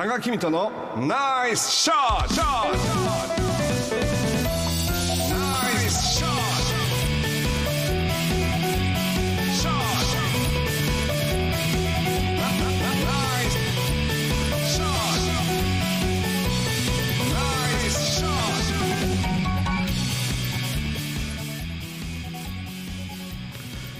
加賀君とのナイスショット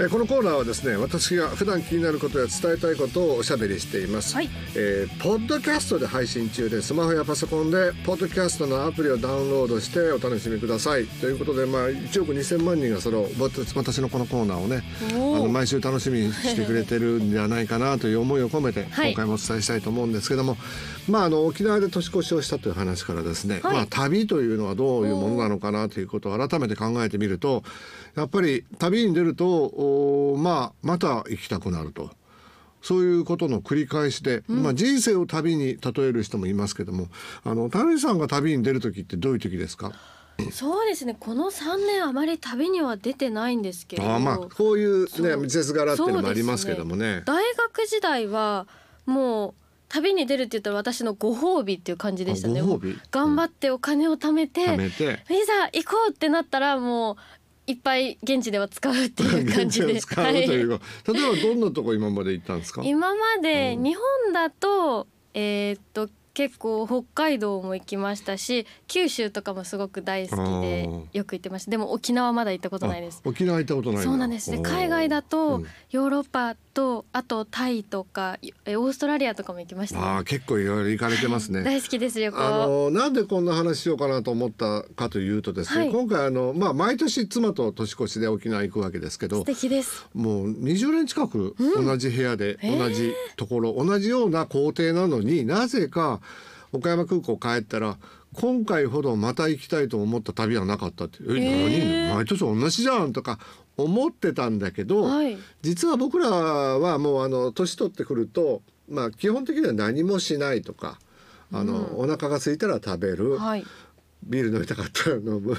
えーこのコーナーはですね私が普段気になることや伝えたいことをおしゃべりしています、はい。えーポッドキャストで配信中でスマホやパソコンでポッドキャストのアプリをダウンロードしてお楽しみください。ということで、まあ、1億2000万人がその私私のこのコーナーをねあの毎週楽しみにしてくれてるんじゃないかなという思いを込めてはい。今回もお伝えしたいと思うんですけども、まあ、あの沖縄で年越しをしたという話からですね、はい。まあ、旅というのはどういうものなのかなということを改めて考えてみるとやっぱり旅に出るとおまあ、また行きたくなると。そういうことの繰り返しで、まあ人生を旅に例える人もいますけども、あの谷さんが旅に出る時ってどういう時ですか？そうですねこの3年あまり旅には出てないんですけれどあまあこういうね季節柄っていうのもありますけどもね。大学時代はもう旅に出るって言ったら私のご褒美っていう感じでしたね頑張ってお金を貯めて、貯めて。いざ行こうってなったらもういっぱい現地では使うっていう感じで。使うというはか、例えばどんなとこ今まで行ったんですか？今までうん。日本だとえーっと結構北海道も行きましたし九州とかもすごく大好きでよく行ってました。でも沖縄まだ行ったことないです。あ沖縄行ったことないそうなんです。でおー海外だとうん。ヨーロッパとあとタイとかえオーストラリアとかも行きましたね。ああ結構いろいろ行かれてますね。大好きです旅行。あのなんでこんな話しようかなと思ったかというとですね、はい。今回あのまあ毎年妻と年越しで沖縄行くわけですけど素敵です。もう20年近く同じ部屋で、へー。同じところ同じような工程なのになぜか岡山空港帰ったら今回ほどまた行きたいと思った旅はなかったって「え何？毎年同じじゃん」とか思ってたんだけど、はい。実は僕らはもうあの年取ってくると、まあ、基本的には何もしないとかあの、お腹が空いたら食べる、はい。ビール飲みたかったら飲む。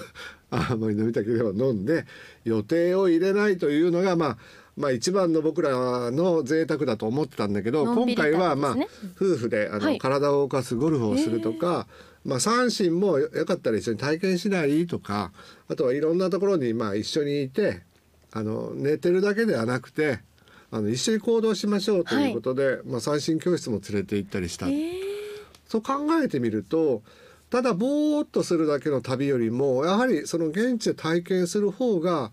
あまり飲みたければ飲んで予定を入れないというのがまあまあ一番の僕らの贅沢だと思ってたんだけど、今のんびり旅回はまあ、夫婦であの、はい。体を動かすゴルフをするとか、まあ三振もよよかったら一緒に体験しないとかあとはいろんなところにまあ一緒にいてあの寝てるだけではなくてあの一緒に行動しましょうということで、まあ三振教室も連れて行ったりした。えー。そう考えてみるとただぼーっとするだけの旅よりもやはりその現地で体験する方が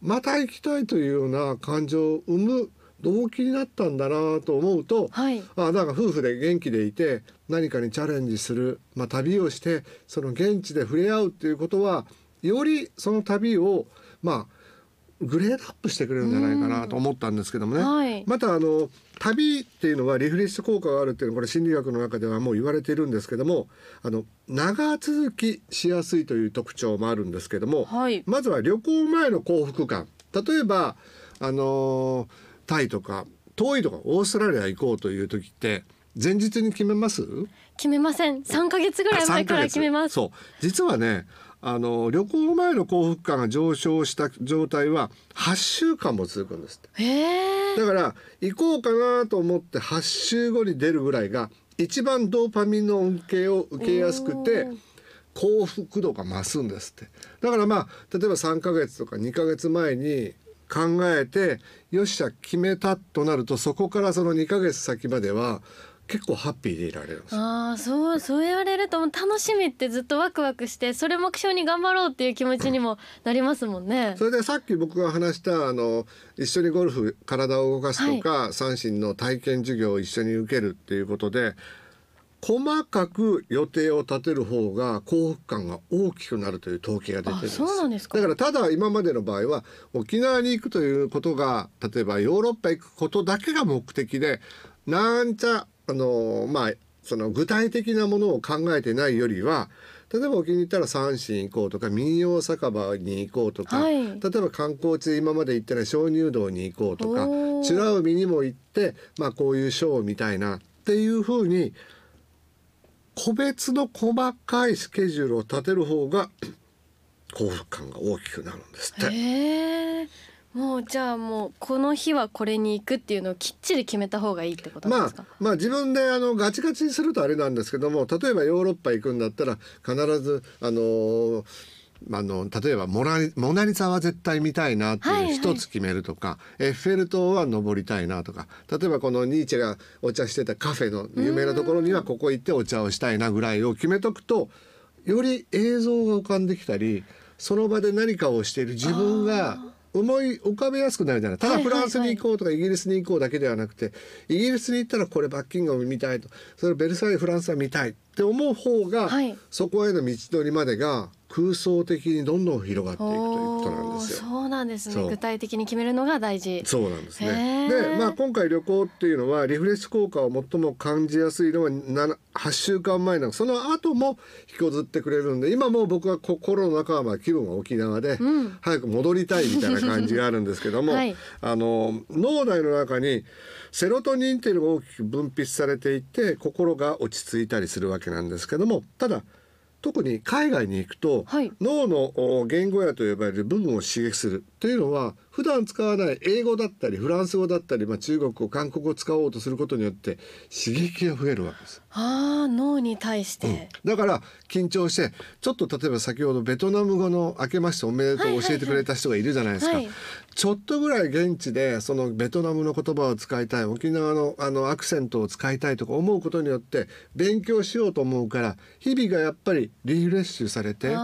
また行きたいというような感情を生む動機になったんだなと思うと、はい。あなんか夫婦で元気でいて何かにチャレンジする、まあ、旅をしてその現地で触れ合うっていうことはよりその旅をまあグレードアップしてくれるんじゃないかなと思ったんですけどもね。はい。またあの旅っていうのはリフレッシュ効果があるっていうのはこれ心理学の中ではもう言われているんですけどもあの長続きしやすいという特徴もあるんですけども、はい。まずは旅行前の幸福感。例えばあのタイとか遠いとかオーストラリア行こうという時って前日に決めます？決めません。3ヶ月ぐらい前から決めます。そう。実はねあの旅行前の幸福感が上昇した状態は8週間も続くんですって。だから行こうかなと思って8週後に出るぐらいが一番ドーパミンの恩恵を受けやすくて幸福度が増すんですって。だからまあ例えば3ヶ月とか2ヶ月前に考えてよっしゃ決めたとなるとそこからその2ヶ月先までは結構ハッピーでいられるんですよ。ああそうそう言われるともう楽しみってずっとワクワクしてそれ目標に頑張ろうっていう気持ちにもなりますもんね。それでさっき僕が話したあの一緒にゴルフ体を動かすとか、三振の体験授業を一緒に受けるっていうことで細かく予定を立てる方が幸福感が大きくなるという統計が出てるんですあそうなんですか。だからただ今までの場合は沖縄に行くということが例えばヨーロッパ行くことだけが目的でなんちゃあのまあその具体的なものを考えてないよりは例えば沖に行ったら三線行こうとか民謡酒場に行こうとか、はい。例えば観光地で今まで行ってない鍾乳洞に行こうとか美ら海にも行って、まあ、こういうショーを見たいなっていうふうに個別の細かいスケジュールを立てる方が幸福感が大きくなるんですって。もうじゃあもうこの日はこれに行くっていうのをきっちり決めた方がいいってことですか、まあ自分であのガチガチにするとあれなんですけども例えばヨーロッパ行くんだったら必ずあのーあの例えばモナリ「モナリザ」は絶対見たいなってはいはい。いう一つ決めるとか、エッフェル塔は登りたいなとか例えばこのニーチェがお茶してたカフェの有名なところにはここ行ってお茶をしたいなぐらいを決めとくとより映像が浮かんできたりその場で何かをしている自分が思い浮かべやすくなるじゃない。ただフランスに行こうとかイギリスに行こうだけではなくてイギリスに行ったらこれバッキンガム見たいと。それベルサイユフランスは見たいって思う方が、はい。そこへの道のりまでが空想的にどんどん広がっていくということなんですよ。そうなんですね。具体的に決めるのが大事。そうなんですへね。ー。で、まあ今回旅行っていうのはリフレッシュ効果を最も感じやすいのは7 8週間前なのその後も引きずってくれるんで今もう僕は心の中はまあ気分は沖縄で、うん。早く戻りたいみたいな感じがあるんですけども、はい。あの脳内の中にセロトニンっていうのが大きく分泌されていて心が落ち着いたりするわけなんですけどもただ特に海外に行くと、はい。脳のお言語野と呼ばれる部分を刺激する。というのは普段使わない英語だったりフランス語だったり、まあ、中国語韓国語を使おうとすることによって刺激が増えるわけです。ああ脳に対して、だから緊張してちょっと例えば先ほどベトナム語の「明けましておめでとう」を教えてくれた人がいるじゃないですか、はい。ちょっとぐらい現地でそのベトナムの言葉を使いたい沖縄のあのアクセントを使いたいとか思うことによって勉強しようと思うから日々がやっぱりリフレッシュされて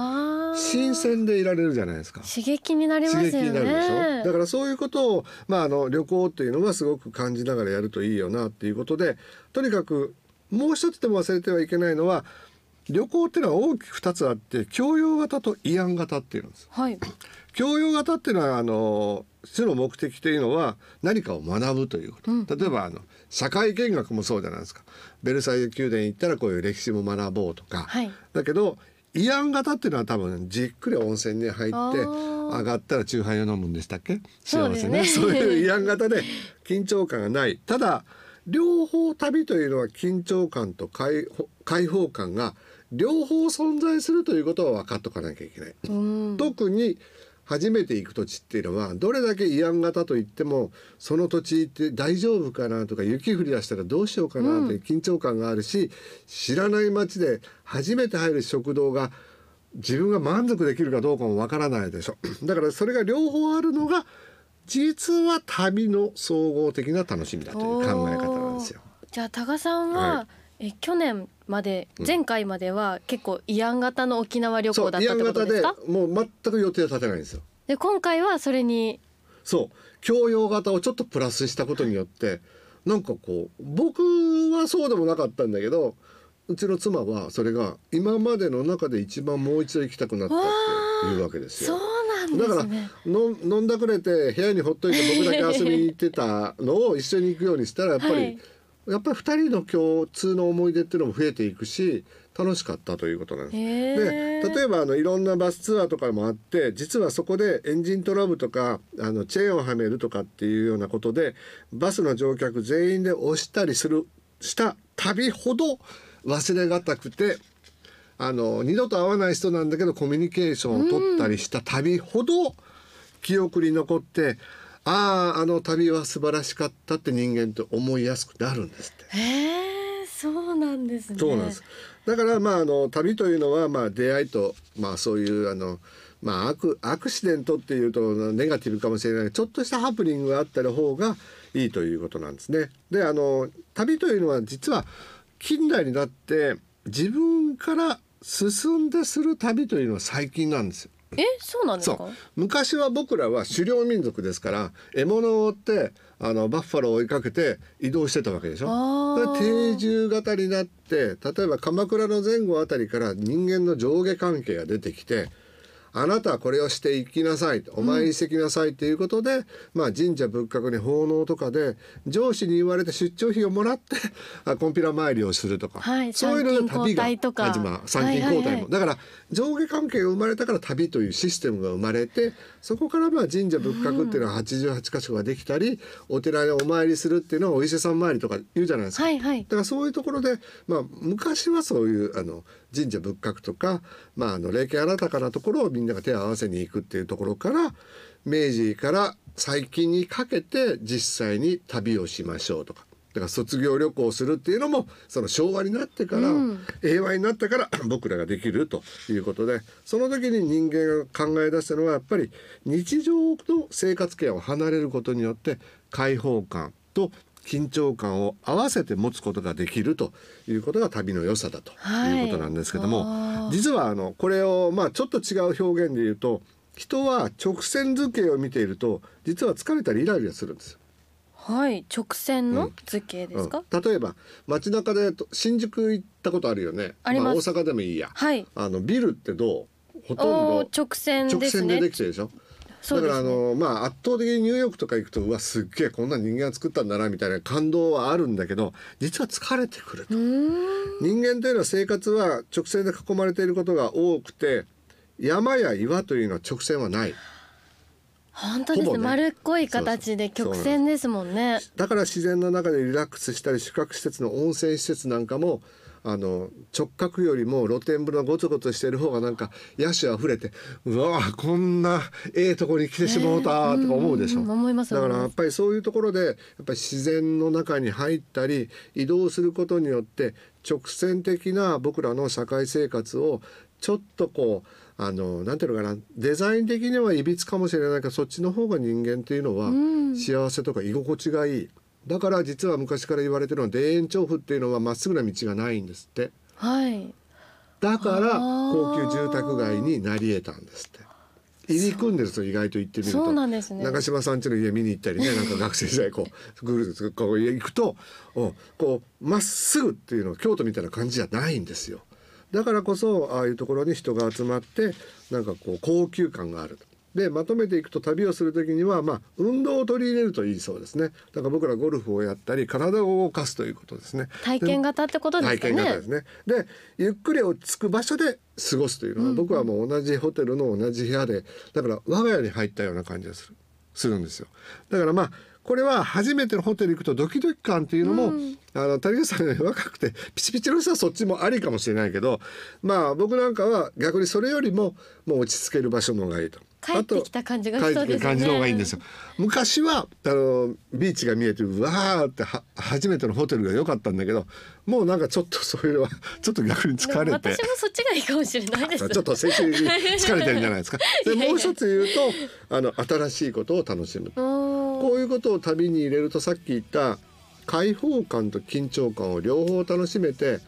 新鮮でいられるじゃないですか。刺激になりますよね。刺激になるでしょ？だからそういうことを、まあ、あの旅行っていうのはすごく感じながらやるといいよなっていうことでとにかくもう一つでも忘れてはいけないのは旅行っていうのは大きく2つあって教養型と慰安型っていうんです。はい。教養型っていうのはあの主の目的というのは何かを学ぶということ、例えばあの社会見学もそうじゃないですか。ベルサイユ宮殿行ったらこういう歴史も学ぼうとか、はい。だけど慰安型っていうのは多分じっくり温泉に入って上がったら酎ハイを飲むんでしたっけ？そうですね。そういう慰安型で緊張感がない。ただ両方旅というのは緊張感と解放解放感が両方存在するということは分かっとかなきゃいけない。うん。特に初めて行く土地っていうのはどれだけ慰安型といってもその土地って大丈夫かなとか雪降り出したらどうしようかなっていう緊張感があるし、知らない街で初めて入る食堂が自分が満足できるかどうかもわからないでしょ。だからそれが両方あるのが実は旅の総合的な楽しみだという考え方なんですよ。じゃあ多賀さんは、はえ去年まで前回までは結構慰安型の沖縄旅行だったってことですか？もう全く予定は立てないんですよ。で今回はそれにそう。教養型をちょっとプラスしたことによってなんかこう僕はそうでもなかったんだけどうちの妻はそれが今までの中で一番もう一度行きたくなったっていうわけですそうよ。なんだからの飲んだくれて部屋にほっといて僕だけ遊びに行ってたのを一緒に行くようにしたらやっぱり、はいやっぱり二人の共通の思い出っていうのも増えていくし楽しかったということなんです。へでー例えばあのいろんなバスツアーとかもあって実はそこでエンジントラブルとかあのチェーンをはめるとかっていうようなことでバスの乗客全員で押したりするした旅ほど忘れがたくてあの二度と会わない人なんだけどコミュニケーションを取ったりした旅ほど記憶に残って、あああの旅は素晴らしかったって人間って思いやすくなるんですって。へえそうなんですねそうなんです。だからまああの旅というのはまあ出会いとまあそういうあのまあアクアクシデントっていうとネガティブかもしれないちょっとしたハプニングがあった方がいいということなんですね。であの旅というのは実は近代になって自分から進んでする旅というのは最近なんですよ。えそうなんですか？そう。昔は僕らは狩猟民族ですから獲物を追ってあのバッファローを追いかけて移動してたわけでしょ？定住型になって例えば鎌倉の前後あたりから人間の上下関係が出てきてあなたはこれをしていきなさいお参りしてきなさいっていうことで、まあ神社仏閣に奉納とかで上司に言われて出張費をもらって あコンピラ参りをするとか、はいそういうので旅が始まる参勤交代も、はいはいはい。だから上下関係が生まれたから旅というシステムが生まれてそこからまあ神社仏閣っていうのは88箇所ができたり、お寺にお参りするっていうのはお伊勢さん参りとか言うじゃないですか。はいはい。だからそういうところで、まあ、昔はそういうあの神社仏閣とか、まあ、あの霊験新たかなところをみんなが手を合わせに行くっていうところから明治から最近にかけて実際に旅をしましょうとか。だから卒業旅行をするっていうのもその昭和になってから、うん平和になってから 僕らができるということでその時に人間が考え出したのはやっぱり日常の生活圏を離れることによって開放感と緊張感を合わせて持つことができるということが旅の良さだということなんですけども、はい。実はあのこれをまあちょっと違う表現で言うと人は直線図形を見ていると実は疲れたりイライラするんです。よ。はい。直線のうん。図形ですか、うん。例えば街中でと新宿行ったことあるよね。あります。あ、大阪でもいいや。はい。あのビルってどう？ほとんど直線直線でできてるでしょ？だからあそうですね。のまあ圧倒的にニューヨークとか行くとうわすっげえこんな人間が作ったんだなみたいな感動はあるんだけど実は疲れてくると。人間というのは生活は直線で囲まれていることが多くて山や岩というのは直線はない。本当ですね。丸っこい形で曲線ですもんね。だから自然の中でリラックスしたり宿泊施設の温泉施設なんかもあの直角よりも露天風呂がゴツゴツしてる方がなんか野手あふれてうわこんなええとこに来てしもうたとか思うでしょ、んん思いますだからやっぱりそういうところでやっぱり自然の中に入ったり移動することによって直線的な僕らの社会生活をちょっとこうあのなんていうのかなデザイン的にはいびつかもしれないけどそっちの方が人間っていうのはん。幸せとか居心地がいい。だから実は昔から言われてるのは田園調布っていうのはまっすぐな道がないんですって。はい。だから高級住宅街になり得たんですって。入り組んでると意外と行ってみると。そうなんですね。長嶋さん家の家見に行ったりね なんか学生時代こうぐるぐるこう行くとおこうまっすぐっていうのは京都みたいな感じじゃないんですよ。だからこそああいうところに人が集まってなんかこう高級感があるでまとめていくと旅をする時にはまあ運動を取り入れるといいそうですねだから僕らゴルフをやったり体を動かすということですね体験型ってことですか体験型ねですね。でゆっくり落ち着く場所で過ごすというのは、僕はもう同じホテルの同じ部屋でだから我が家に入ったような感じがするするんですよ。だからまあこれは初めてのホテル行くとドキドキ感っていうのも、あの谷口さんより若くてピチピチの人はそっちもありかもしれないけどまあ僕なんかは逆にそれよりももう落ち着ける場所の方がいいと。帰ってきた感じがしそうですね感じの方がいいんですよ。昔はあのビーチが見えてうわーっては初めてのホテルが良かったんだけどもうなんかちょっとそれはちょっと逆に疲れて私もそっちがいいかもしれないですちょっと精神的に疲れてるんじゃないですか。でもう一つ言うとあの新しいことを楽しむ。こういうことを旅に入れるとさっき言った開放感と緊張感を両方楽しめて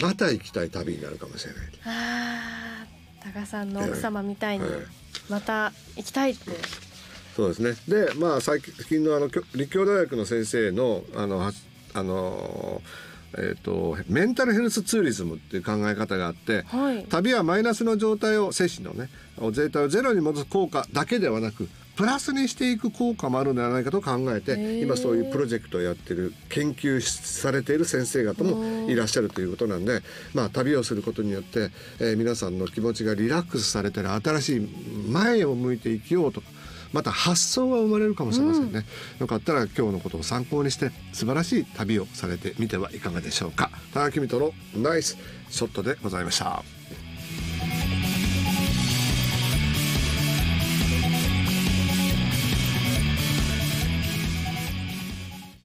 また行きたい旅になるかもしれない。あー高さんの奥様みたいにはいまた行きたいってそうですね。で、まあ最近のあの立教大学の先生のあのはあのえっ、とメンタルヘルスツーリズムっていう考え方があって、はい旅はマイナスの状態を精神のね状態をゼロに戻す効果だけではなくプラスにしていく効果もあるのではないかと考えてー。今そういうプロジェクトをやってる研究されている先生方もいらっしゃるということなんで、まあ、旅をすることによって、えー皆さんの気持ちがリラックスされてる新しい前を向いて生きようとかまた発想が生まれるかもしれませんね、よかったら今日のことを参考にして素晴らしい旅をされてみてはいかがでしょうか。田中君とのナイスショットでございました